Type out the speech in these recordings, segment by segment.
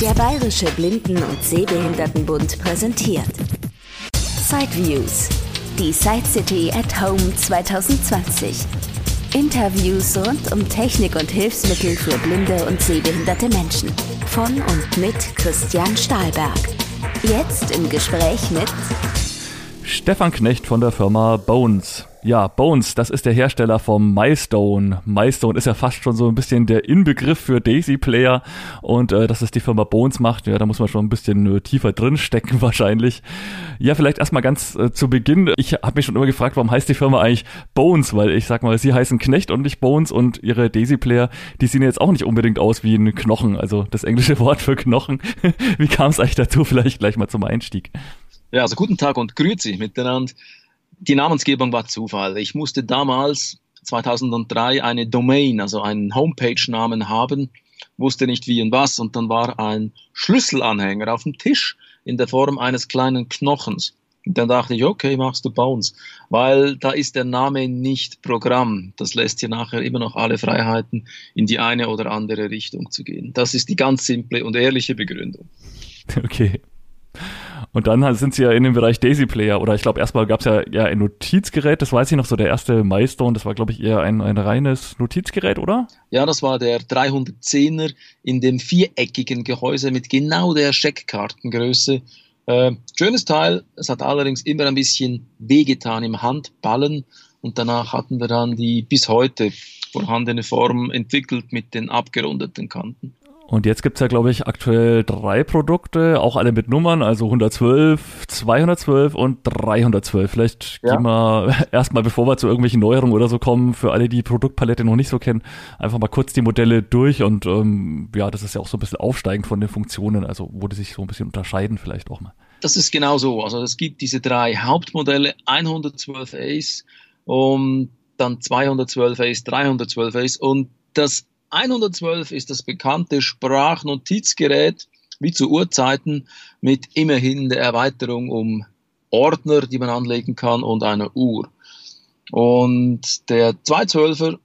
Der Bayerische Blinden- und Sehbehindertenbund präsentiert Sideviews, die Side City at Home 2020. Interviews rund um Technik und Hilfsmittel für blinde und sehbehinderte Menschen. Von und mit Christian Stahlberg. Jetzt im Gespräch mit Stefan Knecht von der Firma Bones. Ja, Bones, das ist der Hersteller vom Milestone. Milestone ist ja fast schon so ein bisschen der Inbegriff für Daisy Player und äh, dass es die Firma Bones macht, ja, da muss man schon ein bisschen äh, tiefer drin stecken wahrscheinlich. Ja, vielleicht erstmal ganz äh, zu Beginn. Ich habe mich schon immer gefragt, warum heißt die Firma eigentlich Bones, weil ich sag mal, sie heißen Knecht und nicht Bones und ihre Daisy Player, die sehen jetzt auch nicht unbedingt aus wie ein Knochen, also das englische Wort für Knochen. wie kam es eigentlich dazu? Vielleicht gleich mal zum Einstieg. Ja, also guten Tag und grüezi miteinander. Die Namensgebung war Zufall. Ich musste damals 2003 eine Domain, also einen Homepage-Namen haben, wusste nicht wie und was und dann war ein Schlüsselanhänger auf dem Tisch in der Form eines kleinen Knochens. Und dann dachte ich, okay, machst du Bones, weil da ist der Name nicht Programm. Das lässt dir nachher immer noch alle Freiheiten, in die eine oder andere Richtung zu gehen. Das ist die ganz simple und ehrliche Begründung. Okay. Und dann sind sie ja in dem Bereich Daisy Player oder ich glaube erstmal gab es ja, ja ein Notizgerät, das weiß ich noch, so der erste Milestone, das war glaube ich eher ein, ein reines Notizgerät, oder? Ja, das war der 310er in dem viereckigen Gehäuse mit genau der Scheckkartengröße. Äh, schönes Teil, es hat allerdings immer ein bisschen wehgetan im Handballen und danach hatten wir dann die bis heute vorhandene Form entwickelt mit den abgerundeten Kanten. Und jetzt gibt's ja, glaube ich, aktuell drei Produkte, auch alle mit Nummern, also 112, 212 und 312. Vielleicht ja. gehen wir erstmal, bevor wir zu irgendwelchen Neuerungen oder so kommen, für alle, die die Produktpalette noch nicht so kennen, einfach mal kurz die Modelle durch und ähm, ja, das ist ja auch so ein bisschen aufsteigend von den Funktionen, also wo die sich so ein bisschen unterscheiden vielleicht auch mal. Das ist genau so. Also es gibt diese drei Hauptmodelle, 112 Ace und dann 212 Ace, 312 Ace und das 112 ist das bekannte Sprachnotizgerät, wie zu Urzeiten, mit immerhin der Erweiterung um Ordner, die man anlegen kann und einer Uhr. Und der 212er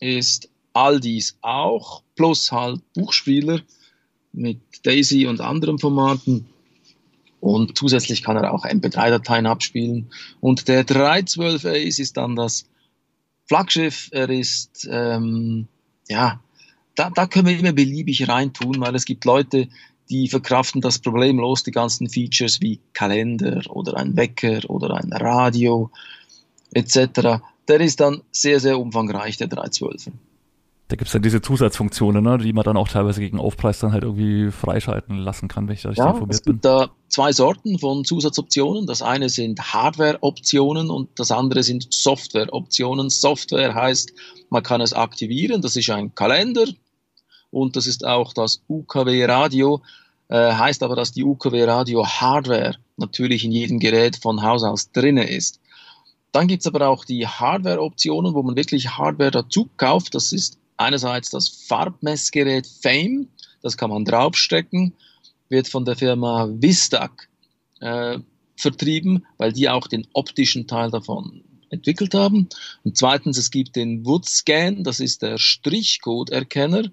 ist all dies auch, plus halt Buchspieler mit Daisy und anderen Formaten. Und zusätzlich kann er auch MP3-Dateien abspielen. Und der 312 Ace ist dann das Flaggschiff. Er ist ähm, ja, da, da können wir immer beliebig reintun, weil es gibt Leute, die verkraften das problemlos, die ganzen Features wie Kalender oder ein Wecker oder ein Radio etc. Der ist dann sehr, sehr umfangreich, der 312. Da gibt es dann diese Zusatzfunktionen, ne, die man dann auch teilweise gegen Aufpreis dann halt irgendwie freischalten lassen kann, wenn ich da richtig ja, informiert es gibt bin. da zwei Sorten von Zusatzoptionen. Das eine sind Hardware-Optionen und das andere sind Software-Optionen. Software heißt, man kann es aktivieren. Das ist ein Kalender und das ist auch das UKW-Radio. Äh, heißt aber, dass die UKW-Radio-Hardware natürlich in jedem Gerät von Haus aus drinne ist. Dann gibt es aber auch die Hardware-Optionen, wo man wirklich Hardware dazu kauft. Das ist einerseits das Farbmessgerät Fame, das kann man draufstecken, wird von der Firma Vistac äh, vertrieben, weil die auch den optischen Teil davon entwickelt haben. Und zweitens, es gibt den Woodscan, das ist der Strichcode-Erkenner,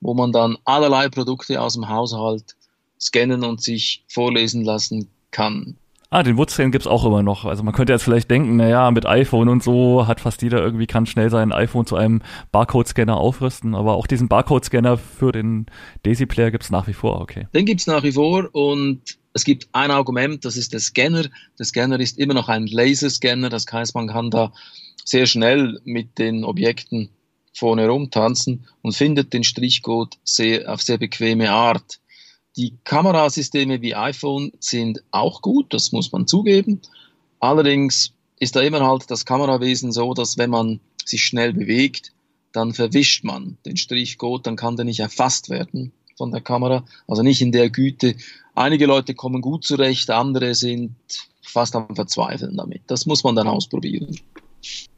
wo man dann allerlei Produkte aus dem Haushalt scannen und sich vorlesen lassen kann. Ah, den Woodscan gibt's auch immer noch. Also man könnte jetzt vielleicht denken, naja, mit iPhone und so hat fast jeder irgendwie, kann schnell sein iPhone zu einem Barcode-Scanner aufrüsten, aber auch diesen Barcode-Scanner für den Daisy-Player gibt's nach wie vor, okay. Den gibt's nach wie vor und es gibt ein Argument, das ist der Scanner. Der Scanner ist immer noch ein Laserscanner, das heißt, man kann da sehr schnell mit den Objekten vorne rumtanzen und findet den Strichcode sehr, auf sehr bequeme Art. Die Kamerasysteme wie iPhone sind auch gut, das muss man zugeben. Allerdings ist da immer halt das Kamerawesen so, dass wenn man sich schnell bewegt, dann verwischt man den Strichcode, dann kann der nicht erfasst werden von der Kamera, also nicht in der Güte. Einige Leute kommen gut zurecht, andere sind fast am Verzweifeln damit. Das muss man dann ausprobieren.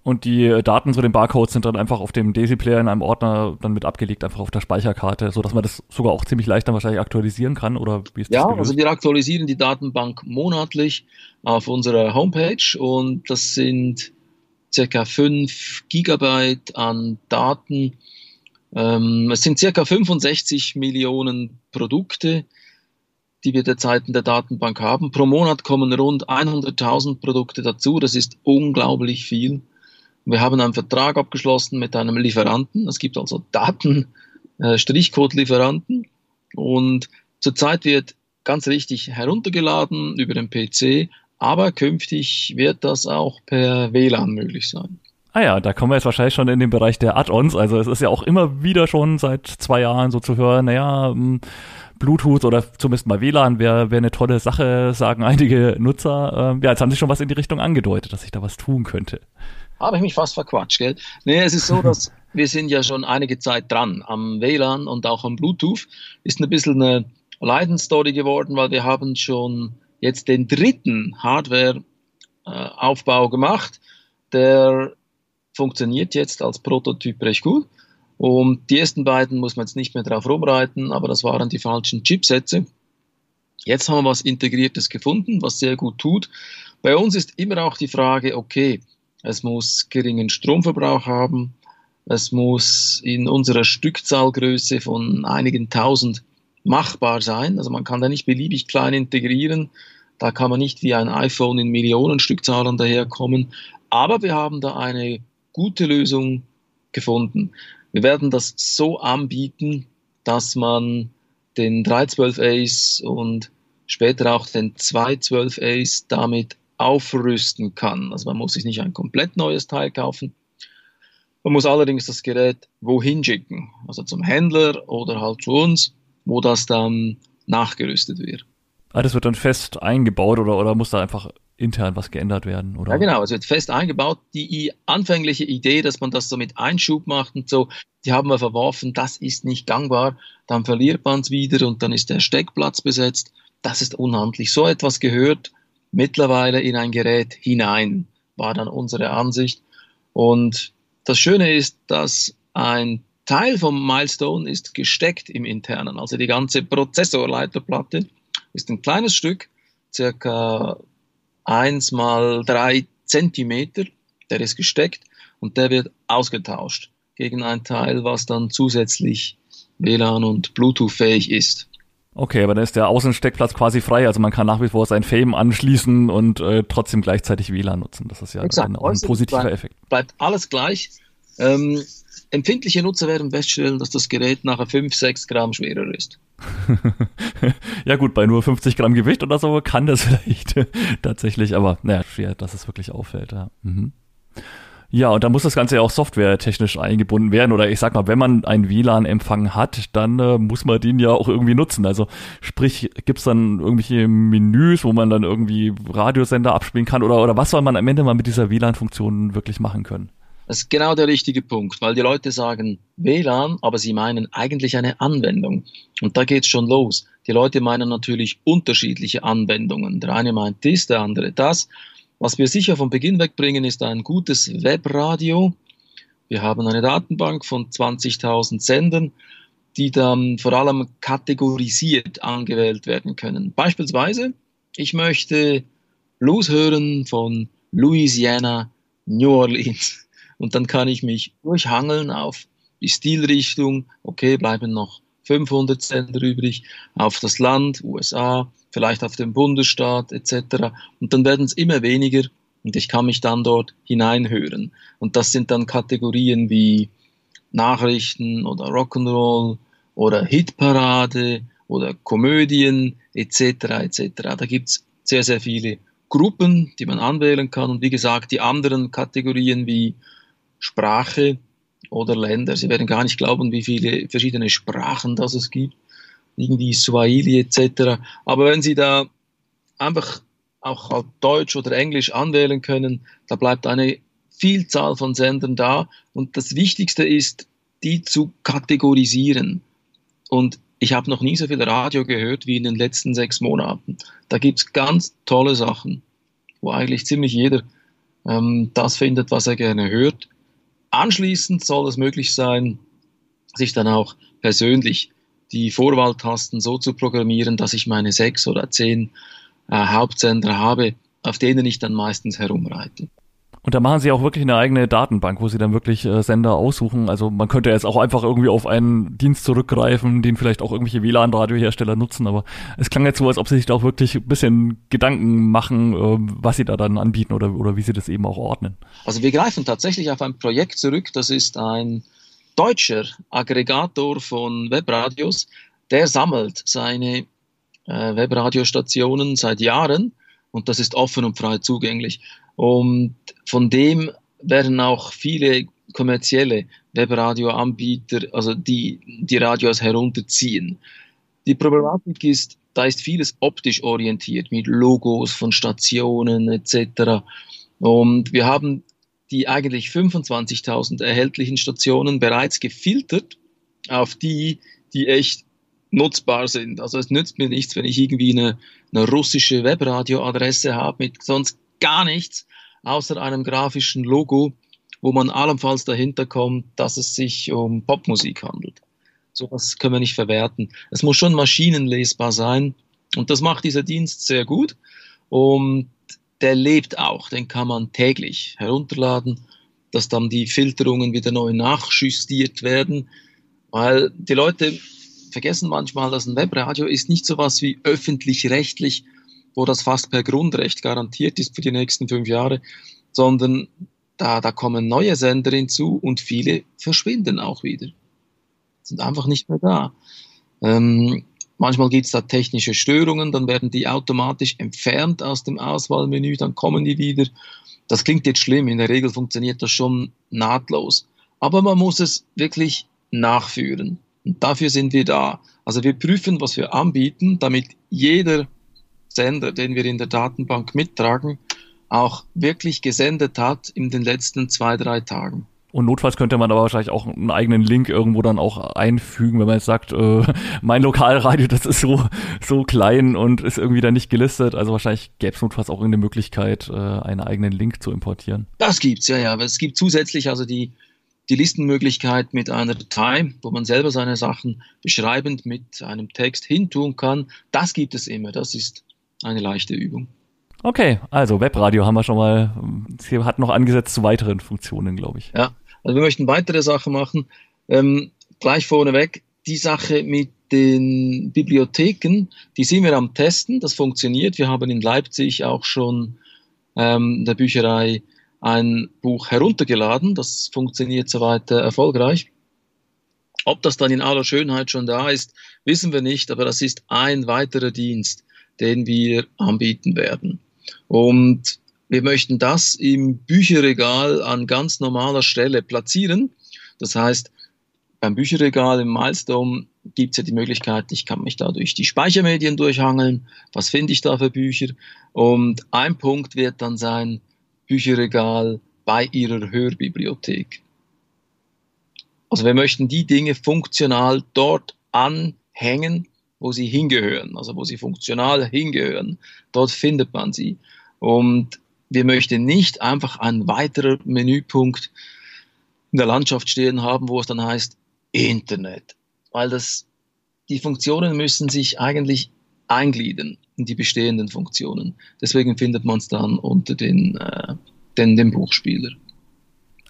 Und die Daten zu den Barcodes sind dann einfach auf dem Daisy-Player in einem Ordner dann mit abgelegt, einfach auf der Speicherkarte, so dass man das sogar auch ziemlich leicht dann wahrscheinlich aktualisieren kann, oder wie ist das Ja, gelöst? also wir aktualisieren die Datenbank monatlich auf unserer Homepage und das sind circa 5 Gigabyte an Daten Ähm, es sind circa 65 Millionen Produkte, die wir derzeit in der Datenbank haben. Pro Monat kommen rund 100.000 Produkte dazu. Das ist unglaublich viel. Wir haben einen Vertrag abgeschlossen mit einem Lieferanten. Es gibt also Daten, äh. Und zurzeit wird ganz richtig heruntergeladen über den PC, aber künftig wird das auch per WLAN möglich sein. Ah ja, da kommen wir jetzt wahrscheinlich schon in den Bereich der Add-ons. Also es ist ja auch immer wieder schon seit zwei Jahren so zu hören, naja, hm, Bluetooth oder zumindest mal WLAN wäre wär eine tolle Sache, sagen einige Nutzer. Ähm, ja, jetzt haben sie schon was in die Richtung angedeutet, dass sich da was tun könnte. Habe ich mich fast verquatscht, gell? Nee, es ist so, dass wir sind ja schon einige Zeit dran am WLAN und auch am Bluetooth. Ist ein bisschen eine Leidensstory geworden, weil wir haben schon jetzt den dritten Hardware-Aufbau gemacht. Der funktioniert jetzt als Prototyp recht gut. Und die ersten beiden muss man jetzt nicht mehr drauf rumreiten, aber das waren die falschen Chipsätze. Jetzt haben wir was Integriertes gefunden, was sehr gut tut. Bei uns ist immer auch die Frage, okay, es muss geringen Stromverbrauch haben, es muss in unserer Stückzahlgröße von einigen tausend machbar sein. Also man kann da nicht beliebig klein integrieren. Da kann man nicht wie ein iPhone in Millionen Stückzahlen daherkommen. Aber wir haben da eine gute Lösung gefunden. Wir werden das so anbieten, dass man den 312 Ace und später auch den 212 Ace damit aufrüsten kann. Also man muss sich nicht ein komplett neues Teil kaufen. Man muss allerdings das Gerät wohin schicken, also zum Händler oder halt zu uns, wo das dann nachgerüstet wird. Ah, das wird dann fest eingebaut oder, oder muss da einfach intern was geändert werden, oder? Ja, genau, es wird fest eingebaut. Die anfängliche Idee, dass man das so mit Einschub macht und so, die haben wir verworfen, das ist nicht gangbar. Dann verliert man es wieder und dann ist der Steckplatz besetzt. Das ist unhandlich. So etwas gehört mittlerweile in ein Gerät hinein, war dann unsere Ansicht. Und das Schöne ist, dass ein Teil vom Milestone ist gesteckt im internen. Also die ganze Prozessorleiterplatte ist ein kleines Stück, circa eins mal drei Zentimeter, der ist gesteckt und der wird ausgetauscht gegen ein Teil, was dann zusätzlich WLAN und Bluetooth fähig ist. Okay, aber dann ist der Außensteckplatz quasi frei, also man kann nach wie vor sein Fame anschließen und äh, trotzdem gleichzeitig WLAN nutzen. Das ist ja ein, ein positiver bleibt, Effekt. Bleibt alles gleich. Ähm, empfindliche Nutzer werden feststellen, dass das Gerät nachher 5, 6 Gramm schwerer ist. ja gut, bei nur 50 Gramm Gewicht oder so kann das vielleicht tatsächlich, aber naja, schwer, dass es wirklich auffällt. Ja. Mhm. Ja, und da muss das Ganze ja auch softwaretechnisch eingebunden werden. Oder ich sag mal, wenn man einen WLAN-Empfang hat, dann äh, muss man den ja auch irgendwie nutzen. Also sprich, gibt's dann irgendwelche Menüs, wo man dann irgendwie Radiosender abspielen kann? Oder, oder was soll man am Ende mal mit dieser WLAN-Funktion wirklich machen können? Das ist genau der richtige Punkt, weil die Leute sagen WLAN, aber sie meinen eigentlich eine Anwendung. Und da geht's schon los. Die Leute meinen natürlich unterschiedliche Anwendungen. Der eine meint dies, der andere das. Was wir sicher von Beginn wegbringen, ist ein gutes Webradio. Wir haben eine Datenbank von 20.000 Sendern, die dann vor allem kategorisiert angewählt werden können. Beispielsweise, ich möchte Blues hören von Louisiana, New Orleans. Und dann kann ich mich durchhangeln auf die Stilrichtung. Okay, bleiben noch 500 Sender übrig auf das Land, USA, vielleicht auf den Bundesstaat etc. Und dann werden es immer weniger und ich kann mich dann dort hineinhören. Und das sind dann Kategorien wie Nachrichten oder Rock'n'Roll oder Hitparade oder Komödien etc. etc. Da gibt's sehr, sehr viele Gruppen, die man anwählen kann. Und wie gesagt, die anderen Kategorien wie Sprache oder Länder. Sie werden gar nicht glauben, wie viele verschiedene Sprachen das es gibt. Irgendwie Swahili etc. Aber wenn Sie da einfach auch halt Deutsch oder Englisch anwählen können, da bleibt eine Vielzahl von Sendern da. Und das Wichtigste ist, die zu kategorisieren. Und ich habe noch nie so viel Radio gehört wie in den letzten sechs Monaten. Da gibt's ganz tolle Sachen, wo eigentlich ziemlich jeder ähm, das findet, was er gerne hört. Anschließend soll es möglich sein, sich dann auch persönlich die Vorwahltasten so zu programmieren, dass ich meine sechs oder zehn äh, Hauptsender habe, auf denen ich dann meistens herumreite. Und da machen sie auch wirklich eine eigene Datenbank, wo sie dann wirklich äh, Sender aussuchen. Also man könnte jetzt auch einfach irgendwie auf einen Dienst zurückgreifen, den vielleicht auch irgendwelche WLAN-Radiohersteller nutzen, aber es klang jetzt so, als ob sie sich da auch wirklich ein bisschen Gedanken machen, äh, was sie da dann anbieten oder, oder wie sie das eben auch ordnen. Also wir greifen tatsächlich auf ein Projekt zurück, das ist ein deutscher Aggregator von Webradios, der sammelt seine äh, Webradiostationen seit Jahren und das ist offen und frei zugänglich. Und von dem werden auch viele kommerzielle Webradioanbieter, also die die Radios herunterziehen. Die Problematik ist, da ist vieles optisch orientiert mit Logos von Stationen etc. Und wir haben die eigentlich 25.000 erhältlichen Stationen bereits gefiltert auf die, die echt nutzbar sind. Also es nützt mir nichts, wenn ich irgendwie eine, eine russische Webradioadresse habe mit sonst gar nichts außer einem grafischen Logo, wo man allenfalls dahinter kommt, dass es sich um Popmusik handelt. So was können wir nicht verwerten. Es muss schon maschinenlesbar sein und das macht dieser Dienst sehr gut und der lebt auch, den kann man täglich herunterladen, dass dann die Filterungen wieder neu nachjustiert werden, weil die Leute vergessen manchmal, dass ein Webradio ist nicht so was wie öffentlich-rechtlich, wo das fast per Grundrecht garantiert ist für die nächsten fünf Jahre, sondern da, da kommen neue Sender hinzu und viele verschwinden auch wieder. Sind einfach nicht mehr da. Ähm, manchmal gibt es da technische Störungen, dann werden die automatisch entfernt aus dem Auswahlmenü, dann kommen die wieder. Das klingt jetzt schlimm, in der Regel funktioniert das schon nahtlos. Aber man muss es wirklich nachführen. Und dafür sind wir da. Also wir prüfen, was wir anbieten, damit jeder Sender, den wir in der Datenbank mittragen, auch wirklich gesendet hat in den letzten zwei, drei Tagen. Und notfalls könnte man aber wahrscheinlich auch einen eigenen Link irgendwo dann auch einfügen, wenn man jetzt sagt, äh, mein Lokalradio, das ist so, so klein und ist irgendwie da nicht gelistet. Also wahrscheinlich gäbe es notfalls auch irgendeine Möglichkeit, äh, einen eigenen Link zu importieren. Das gibt's, ja, ja. Es gibt zusätzlich also die die Listenmöglichkeit mit einer Datei, wo man selber seine Sachen beschreibend mit einem Text hintun kann, das gibt es immer. Das ist eine leichte Übung. Okay, also Webradio haben wir schon mal, sie hat noch angesetzt zu weiteren Funktionen, glaube ich. Ja, also wir möchten weitere Sachen machen. Ähm, gleich vorneweg, die Sache mit den Bibliotheken, die sind wir am Testen, das funktioniert. Wir haben in Leipzig auch schon ähm, der Bücherei ein Buch heruntergeladen. Das funktioniert soweit äh, erfolgreich. Ob das dann in aller Schönheit schon da ist, wissen wir nicht, aber das ist ein weiterer Dienst, den wir anbieten werden. Und wir möchten das im Bücherregal an ganz normaler Stelle platzieren. Das heißt, beim Bücherregal im Milestone gibt es ja die Möglichkeit, ich kann mich da durch die Speichermedien durchhangeln. Was finde ich da für Bücher? Und ein Punkt wird dann sein, Bücherregal bei ihrer Hörbibliothek. Also wir möchten die Dinge funktional dort anhängen, wo sie hingehören, also wo sie funktional hingehören. Dort findet man sie. Und wir möchten nicht einfach ein weiterer Menüpunkt in der Landschaft stehen haben, wo es dann heißt Internet, weil das die Funktionen müssen sich eigentlich eingliedern in die bestehenden Funktionen. Deswegen findet man es dann unter den, äh, den, den Buchspieler.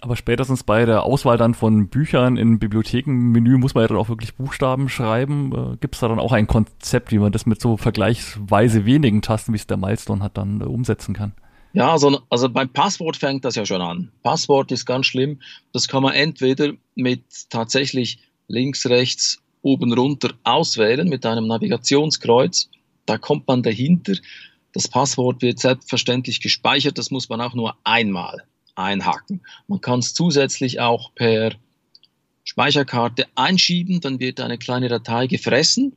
Aber spätestens bei der Auswahl dann von Büchern im Bibliothekenmenü muss man ja dann auch wirklich Buchstaben schreiben. Äh, Gibt es da dann auch ein Konzept, wie man das mit so vergleichsweise wenigen Tasten, wie es der Milestone hat, dann äh, umsetzen kann? Ja, also, also beim Passwort fängt das ja schon an. Passwort ist ganz schlimm. Das kann man entweder mit tatsächlich links, rechts, oben, runter auswählen mit einem Navigationskreuz da kommt man dahinter. Das Passwort wird selbstverständlich gespeichert, das muss man auch nur einmal einhaken. Man kann es zusätzlich auch per Speicherkarte einschieben, dann wird eine kleine Datei gefressen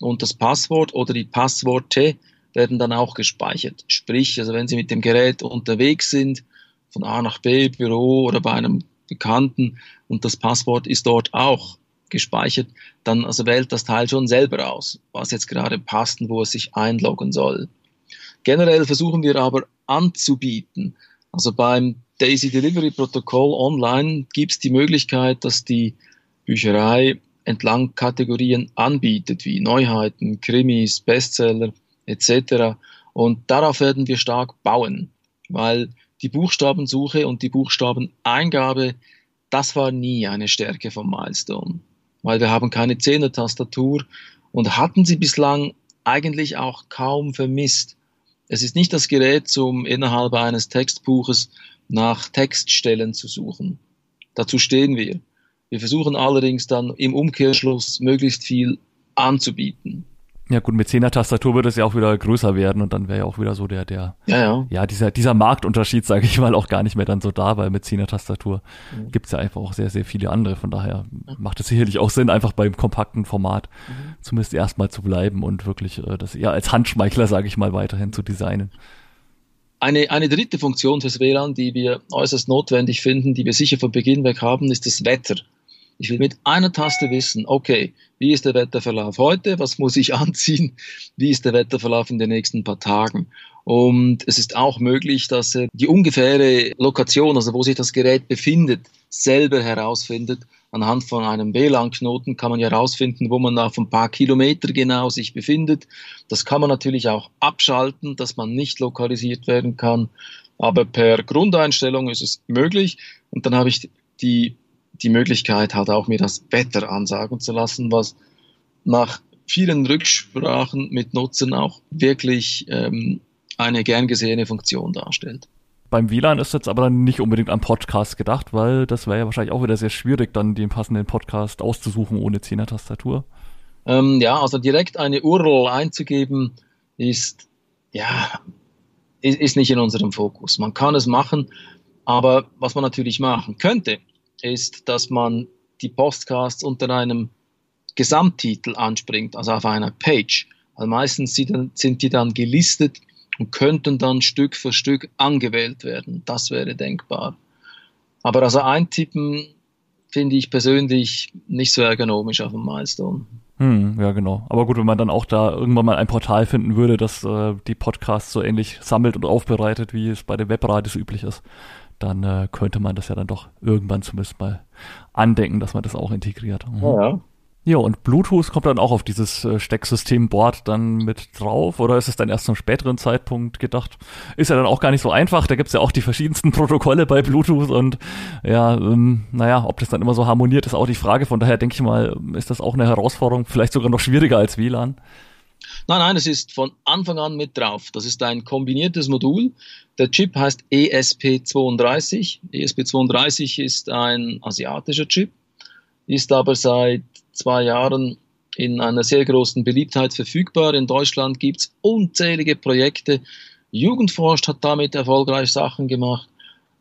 und das Passwort oder die Passworte werden dann auch gespeichert. Sprich, also wenn Sie mit dem Gerät unterwegs sind, von A nach B, Büro oder bei einem Bekannten und das Passwort ist dort auch gespeichert, dann also wählt das Teil schon selber aus, was jetzt gerade passt und wo es sich einloggen soll. Generell versuchen wir aber anzubieten. Also beim Daisy Delivery Protokoll online gibt es die Möglichkeit, dass die Bücherei entlang Kategorien anbietet, wie Neuheiten, Krimis, Bestseller etc. Und darauf werden wir stark bauen, weil die Buchstabensuche und die Buchstabeneingabe, das war nie eine Stärke von Milestone, weil wir haben keine Zehner-Tastatur und hatten sie bislang eigentlich auch kaum vermisst. Es ist nicht das Gerät, um innerhalb eines Textbuches nach Textstellen zu suchen. Dazu stehen wir. Wir versuchen allerdings dann im Umkehrschluss möglichst viel anzubieten. Ja gut, mit 10er Tastatur würde es ja auch wieder größer werden und dann wäre ja auch wieder so der, der, ja, ja. ja dieser, dieser Marktunterschied, sage ich mal, auch gar nicht mehr dann so da, weil mit 10er Tastatur mhm. gibt es ja einfach auch sehr, sehr viele andere. Von daher macht es sicherlich auch Sinn, einfach beim kompakten Format mhm. zumindest erstmal zu bleiben und wirklich äh, das eher als Handschmeichler, sage ich mal, weiterhin zu designen. Eine, eine dritte Funktion fürs WLAN, die wir äußerst notwendig finden, die wir sicher von Beginn weg haben, ist das Wetter. Ich will mit einer Taste wissen, okay, wie ist der Wetterverlauf heute? Was muss ich anziehen? Wie ist der Wetterverlauf in den nächsten paar Tagen? Und es ist auch möglich, dass er die ungefähre Lokation, also wo sich das Gerät befindet, selber herausfindet. Anhand von einem WLAN-Knoten kann man ja herausfinden, wo man auf ein paar Kilometer genau sich befindet. Das kann man natürlich auch abschalten, dass man nicht lokalisiert werden kann. Aber per Grundeinstellung ist es möglich. Und dann habe ich die die Möglichkeit halt auch mir das Wetter ansagen zu lassen, was nach vielen Rücksprachen mit Nutzern auch wirklich ähm, eine gern gesehene Funktion darstellt. Beim WLAN ist jetzt aber nicht unbedingt an Podcast gedacht, weil das wäre ja wahrscheinlich auch wieder sehr schwierig, dann den passenden Podcast auszusuchen ohne 10er Tastatur. Ähm, ja, also direkt eine URL einzugeben ist, ja, ist, ist nicht in unserem Fokus. Man kann es machen, aber was man natürlich machen könnte, ist, dass man die Podcasts unter einem Gesamttitel anspringt, also auf einer Page. Weil meistens sind die dann gelistet und könnten dann Stück für Stück angewählt werden. Das wäre denkbar. Aber also eintippen finde ich persönlich nicht so ergonomisch auf dem Milestone. Hm, ja, genau. Aber gut, wenn man dann auch da irgendwann mal ein Portal finden würde, das äh, die Podcasts so ähnlich sammelt und aufbereitet, wie es bei den Webradios üblich ist, dann äh, könnte man das ja dann doch irgendwann zumindest mal andenken, dass man das auch integriert. Mhm. Ja, ja. und Bluetooth kommt dann auch auf dieses äh, Stecksystem-Board dann mit drauf oder ist es dann erst zum späteren Zeitpunkt gedacht? Ist ja dann auch gar nicht so einfach, da gibt's ja auch die verschiedensten Protokolle bei Bluetooth und ja, ähm, naja, ob das dann immer so harmoniert, ist auch die Frage. Von daher denke ich mal, ist das auch eine Herausforderung, vielleicht sogar noch schwieriger als WLAN. Nein, nein, es ist von Anfang an mit drauf. Das ist ein kombiniertes Modul. Der Chip heißt ESP32. ESP32 ist ein asiatischer Chip, ist aber seit zwei Jahren in einer sehr großen Beliebtheit verfügbar. In Deutschland gibt es unzählige Projekte. Jugendforscht hat damit erfolgreich Sachen gemacht,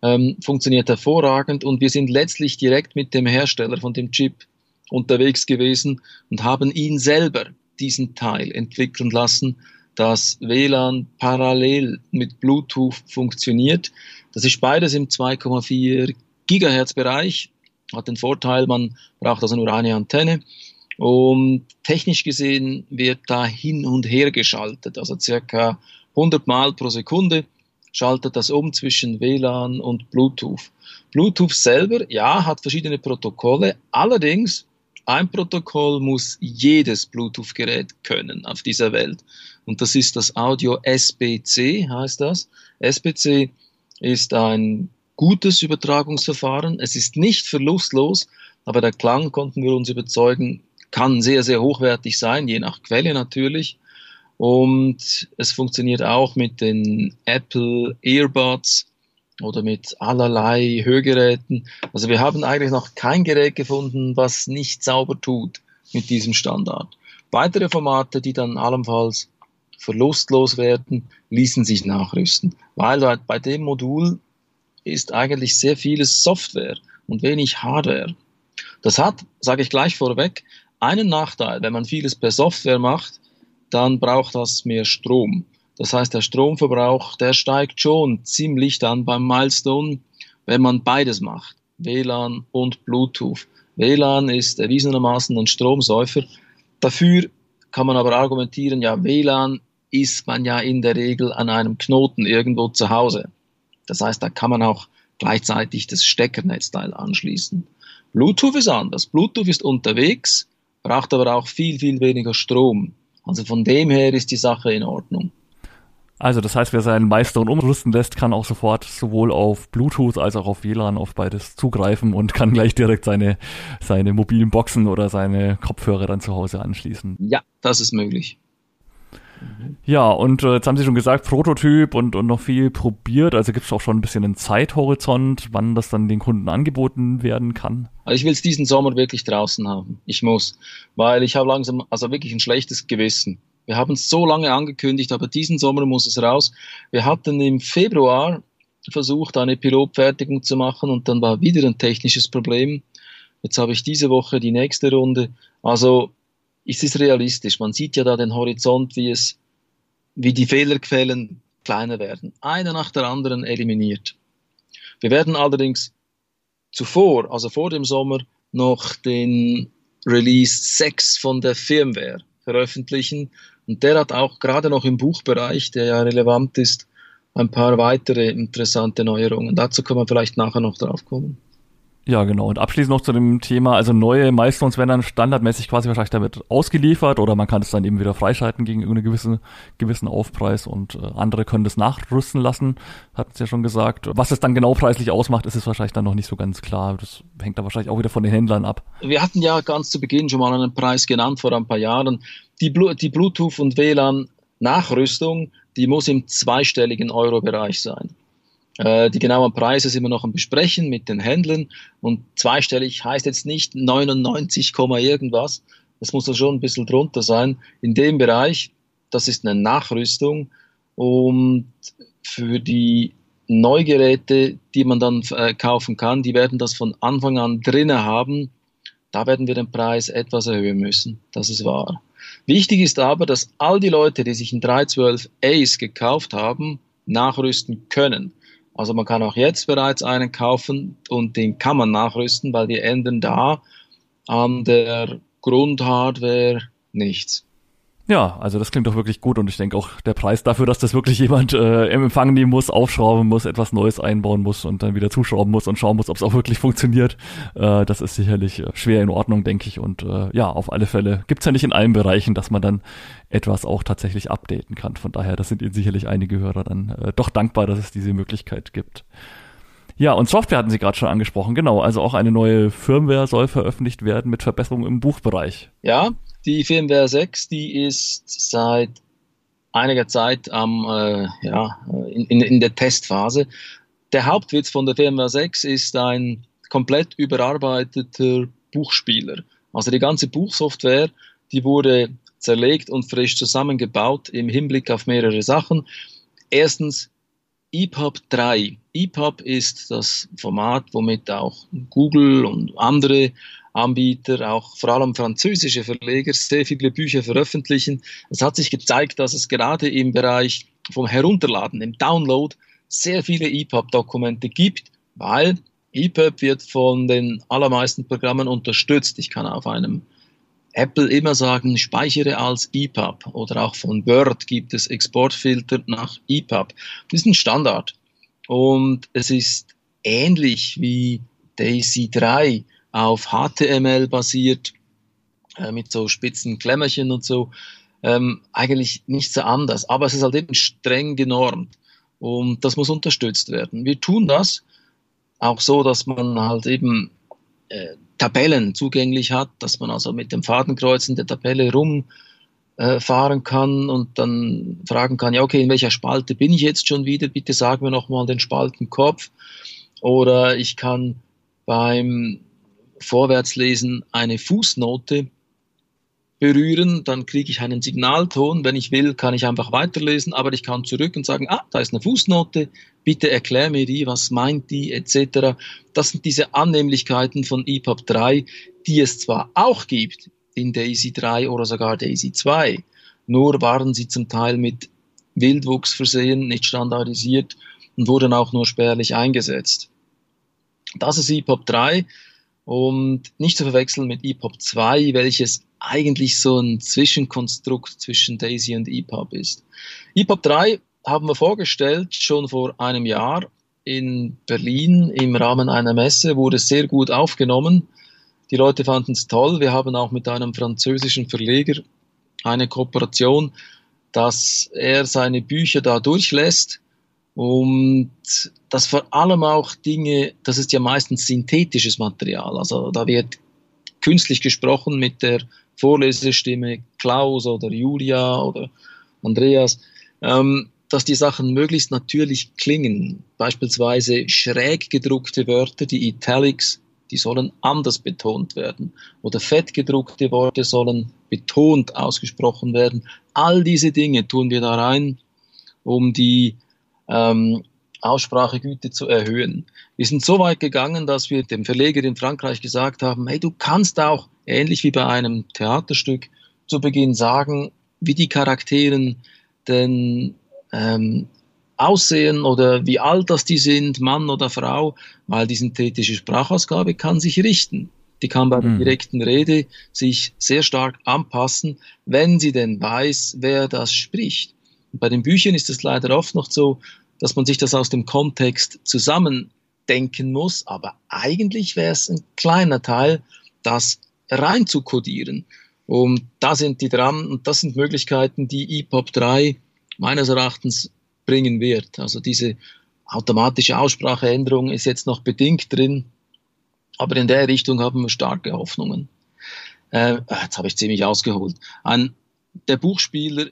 ähm, funktioniert hervorragend und wir sind letztlich direkt mit dem Hersteller von dem Chip unterwegs gewesen und haben ihn selber diesen Teil entwickeln lassen, dass WLAN parallel mit Bluetooth funktioniert. Das ist beides im 2,4 Gigahertz Bereich. Hat den Vorteil, man braucht also nur eine Antenne. Und technisch gesehen wird da hin und her geschaltet, also circa 100 Mal pro Sekunde schaltet das um zwischen WLAN und Bluetooth. Bluetooth selber, ja, hat verschiedene Protokolle, allerdings ein Protokoll muss jedes Bluetooth-Gerät können auf dieser Welt. Und das ist das Audio SBC, heißt das. SBC ist ein gutes Übertragungsverfahren. Es ist nicht verlustlos, aber der Klang konnten wir uns überzeugen, kann sehr, sehr hochwertig sein, je nach Quelle natürlich. Und es funktioniert auch mit den Apple Earbuds oder mit allerlei Hörgeräten. Also wir haben eigentlich noch kein Gerät gefunden, was nicht sauber tut mit diesem Standard. Weitere Formate, die dann allenfalls verlustlos werden, ließen sich nachrüsten, weil bei dem Modul ist eigentlich sehr vieles Software und wenig Hardware. Das hat, sage ich gleich vorweg, einen Nachteil. Wenn man vieles per Software macht, dann braucht das mehr Strom. Das heißt, der Stromverbrauch, der steigt schon ziemlich dann beim Milestone, wenn man beides macht, WLAN und Bluetooth. WLAN ist erwiesenermaßen ein Stromsäufer. Dafür kann man aber argumentieren, ja, WLAN ist man ja in der Regel an einem Knoten irgendwo zu Hause. Das heißt, da kann man auch gleichzeitig das Steckernetzteil anschließen. Bluetooth ist anders. Bluetooth ist unterwegs, braucht aber auch viel, viel weniger Strom. Also von dem her ist die Sache in Ordnung. Also das heißt, wer seinen Milestone umrüsten lässt, kann auch sofort sowohl auf Bluetooth als auch auf WLAN auf beides zugreifen und kann gleich direkt seine, seine mobilen Boxen oder seine Kopfhörer dann zu Hause anschließen. Ja, das ist möglich. Ja, und äh, jetzt haben Sie schon gesagt, Prototyp und, und noch viel probiert. Also gibt es auch schon ein bisschen einen Zeithorizont, wann das dann den Kunden angeboten werden kann? Also ich will es diesen Sommer wirklich draußen haben. Ich muss, weil ich habe langsam, also wirklich ein schlechtes Gewissen. Wir haben es so lange angekündigt, aber diesen Sommer muss es raus. Wir hatten im Februar versucht, eine Pilotfertigung zu machen und dann war wieder ein technisches Problem. Jetzt habe ich diese Woche die nächste Runde. Also ist es realistisch. Man sieht ja da den Horizont, wie es, wie die Fehlerquellen kleiner werden. Eine nach der anderen eliminiert. Wir werden allerdings zuvor, also vor dem Sommer, noch den Release 6 von der Firmware veröffentlichen. Und der hat auch gerade noch im Buchbereich, der ja relevant ist, ein paar weitere interessante Neuerungen. Dazu können wir vielleicht nachher noch drauf kommen. Ja, genau. Und abschließend noch zu dem Thema, also neue Milestones werden dann standardmäßig quasi wahrscheinlich damit ausgeliefert oder man kann es dann eben wieder freischalten gegen irgendeinen gewissen, gewissen Aufpreis und äh, andere können das nachrüsten lassen, hatten es ja schon gesagt. Was es dann genau preislich ausmacht, ist es wahrscheinlich dann noch nicht so ganz klar. Das hängt da wahrscheinlich auch wieder von den Händlern ab. Wir hatten ja ganz zu Beginn schon mal einen Preis genannt vor ein paar Jahren. Die, Blu die Bluetooth und WLAN Nachrüstung, die muss im zweistelligen Euro-Bereich sein. Äh, die genauen Preise sind wir noch am Besprechen mit den Händlern und zweistellig heißt jetzt nicht 99, irgendwas. Das muss schon ein bisschen drunter sein. In dem Bereich, das ist eine Nachrüstung und für die Neugeräte, die man dann äh, kaufen kann, die werden das von Anfang an drinnen haben. Da werden wir den Preis etwas erhöhen müssen. Das ist wahr. Wichtig ist aber, dass all die Leute, die sich ein 312 Ace gekauft haben, nachrüsten können. Also man kann auch jetzt bereits einen kaufen und den kann man nachrüsten, weil wir ändern da an der Grundhardware nichts. Ja, also das klingt doch wirklich gut und ich denke auch der Preis dafür, dass das wirklich jemand äh, im Empfang nehmen muss, aufschrauben muss, etwas Neues einbauen muss und dann wieder zuschrauben muss und schauen muss, ob es auch wirklich funktioniert, äh, das ist sicherlich äh, schwer in Ordnung, denke ich. Und äh, ja, auf alle Fälle gibt's ja nicht in allen Bereichen, dass man dann etwas auch tatsächlich updaten kann. Von daher, das sind Ihnen sicherlich einige Hörer dann äh, doch dankbar, dass es diese Möglichkeit gibt. Ja, und Software hatten Sie gerade schon angesprochen, genau. Also auch eine neue Firmware soll veröffentlicht werden mit Verbesserungen im Buchbereich. Ja, die Firmware 6, die ist seit einiger Zeit am, äh, ja, in, in, in der Testphase. Der Hauptwitz von der Firmware 6 ist ein komplett überarbeiteter Buchspieler. Also die ganze Buchsoftware, die wurde zerlegt und frisch zusammengebaut im Hinblick auf mehrere Sachen. Erstens EPUB 3. EPUB ist das Format, womit auch Google und andere Anbieter, auch vor allem französische Verleger, sehr viele Bücher veröffentlichen. Es hat sich gezeigt, dass es gerade im Bereich vom Herunterladen, im Download, sehr viele EPUB-Dokumente gibt, weil EPUB wird von den allermeisten Programmen unterstützt. Ich kann auf einem Apple immer sagen, speichere als EPUB oder auch von Word gibt es Exportfilter nach EPUB. Das ist ein Standard und es ist ähnlich wie Daisy 3 auf HTML basiert, äh, mit so spitzen Klemmerchen und so. Ähm, eigentlich nicht so anders, aber es ist halt eben streng genormt und das muss unterstützt werden. Wir tun das auch so, dass man halt eben äh, Tabellen zugänglich hat, dass man also mit dem Fadenkreuzen der Tabelle rumfahren äh, kann und dann fragen kann, ja okay, in welcher Spalte bin ich jetzt schon wieder? Bitte sag mir nochmal den Spaltenkopf. Oder ich kann beim Vorwärtslesen eine Fußnote berühren, dann kriege ich einen Signalton. Wenn ich will, kann ich einfach weiterlesen, aber ich kann zurück und sagen, ah, da ist eine Fußnote, bitte erklär mir die, was meint die, etc. Das sind diese Annehmlichkeiten von EPUB 3, die es zwar auch gibt in Daisy 3 oder sogar Daisy 2, nur waren sie zum Teil mit Wildwuchs versehen, nicht standardisiert und wurden auch nur spärlich eingesetzt. Das ist EPUB 3 und nicht zu verwechseln mit EPUB 2, welches eigentlich so ein Zwischenkonstrukt zwischen Daisy und EPUB ist. EPUB 3 haben wir vorgestellt schon vor einem Jahr in Berlin im Rahmen einer Messe, wurde sehr gut aufgenommen. Die Leute fanden es toll. Wir haben auch mit einem französischen Verleger eine Kooperation. dass er seine Bücher da durchlässt und dass vor allem auch Dinge, das ist ja meistens synthetisches Material, also da wird künstlich gesprochen mit der Vorlesestimme Klaus oder Julia oder Andreas, ähm, dass die Sachen möglichst natürlich klingen. Beispielsweise schräg gedruckte Wörter, die Italics, die sollen anders betont werden. Oder fett gedruckte Worte sollen betont ausgesprochen werden. All diese Dinge tun wir da rein, um die ähm, Aussprachegüte zu erhöhen. Wir sind so weit gegangen, dass wir dem Verleger in Frankreich gesagt haben, hey, du kannst auch, ähnlich wie bei einem Theaterstück, zu Beginn sagen, wie die Charakteren denn ähm, aussehen oder wie alt das die sind, Mann oder Frau, weil die synthetische Sprachausgabe kann sich richten. Die kann bei der mhm. direkten Rede sich sehr stark anpassen, wenn sie denn weiß, wer das spricht. Und bei den Büchern ist es leider oft noch so, dass man sich das aus dem Kontext zusammendenken muss, aber eigentlich wäre es ein kleiner Teil, das rein zu kodieren. Und da sind die dran und das sind Möglichkeiten, die EPOP 3 meines Erachtens bringen wird. Also diese automatische Ausspracheänderung ist jetzt noch bedingt drin, aber in der Richtung haben wir starke Hoffnungen. Äh, jetzt habe ich ziemlich ausgeholt. Ein, der Buchspieler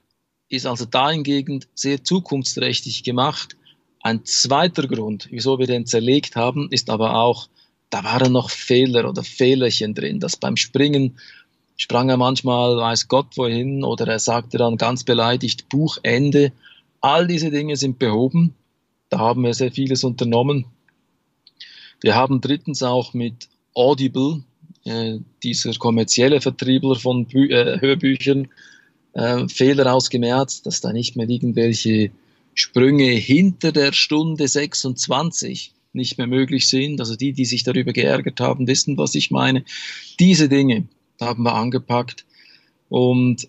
ist also dahingegen sehr zukunftsträchtig gemacht. Ein zweiter Grund, wieso wir den zerlegt haben, ist aber auch, da waren noch Fehler oder Fehlerchen drin, dass beim Springen sprang er manchmal, weiß Gott wohin, oder er sagte dann ganz beleidigt Buchende. All diese Dinge sind behoben. Da haben wir sehr vieles unternommen. Wir haben drittens auch mit Audible, äh, dieser kommerzielle Vertriebler von Bü äh, Hörbüchern, äh, Fehler ausgemerzt, dass da nicht mehr irgendwelche Sprünge hinter der Stunde 26 nicht mehr möglich sind. Also die, die sich darüber geärgert haben, wissen, was ich meine. Diese Dinge haben wir angepackt. Und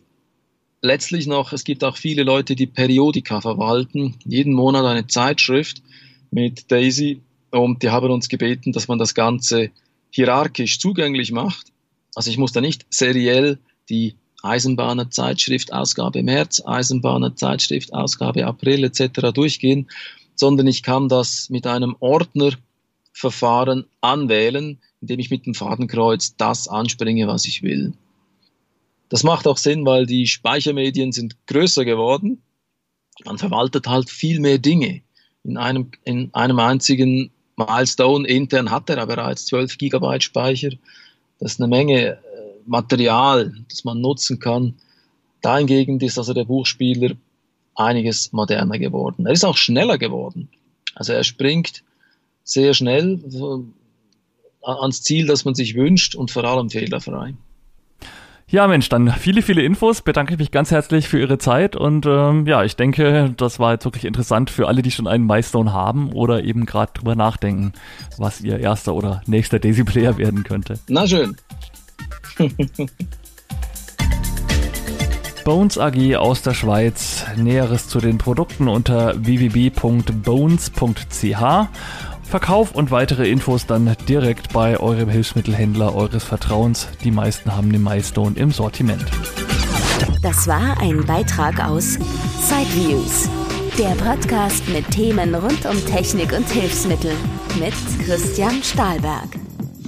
letztlich noch, es gibt auch viele Leute, die Periodika verwalten, jeden Monat eine Zeitschrift mit Daisy und die haben uns gebeten, dass man das Ganze hierarchisch zugänglich macht. Also ich muss da nicht seriell die Eisenbahner Zeitschrift Ausgabe März, Eisenbahner Zeitschrift Ausgabe April etc. durchgehen, sondern ich kann das mit einem Ordnerverfahren anwählen, indem ich mit dem Fadenkreuz das anspringe, was ich will. Das macht auch Sinn, weil die Speichermedien sind größer geworden. Man verwaltet halt viel mehr Dinge. In einem, in einem einzigen Milestone intern hat er bereits 12 Gigabyte Speicher. Das ist eine Menge Material, das man nutzen kann. Dahingegen ist also der Buchspieler einiges moderner geworden. Er ist auch schneller geworden. Also er springt sehr schnell ans Ziel, das man sich wünscht und vor allem fehlerfrei. Ja, Mensch, dann viele, viele Infos. Bedanke ich mich ganz herzlich für Ihre Zeit und ähm, ja, ich denke, das war jetzt wirklich interessant für alle, die schon einen Milestone haben oder eben gerade drüber nachdenken, was ihr erster oder nächster Daisy Player werden könnte. Na schön. Bones AG aus der Schweiz. Näheres zu den Produkten unter www.bones.ch Verkauf und weitere Infos dann direkt bei eurem Hilfsmittelhändler eures Vertrauens. Die meisten haben den Milestone im Sortiment. Das war ein Beitrag aus Sideviews, der Podcast mit Themen rund um Technik und Hilfsmittel mit Christian Stahlberg.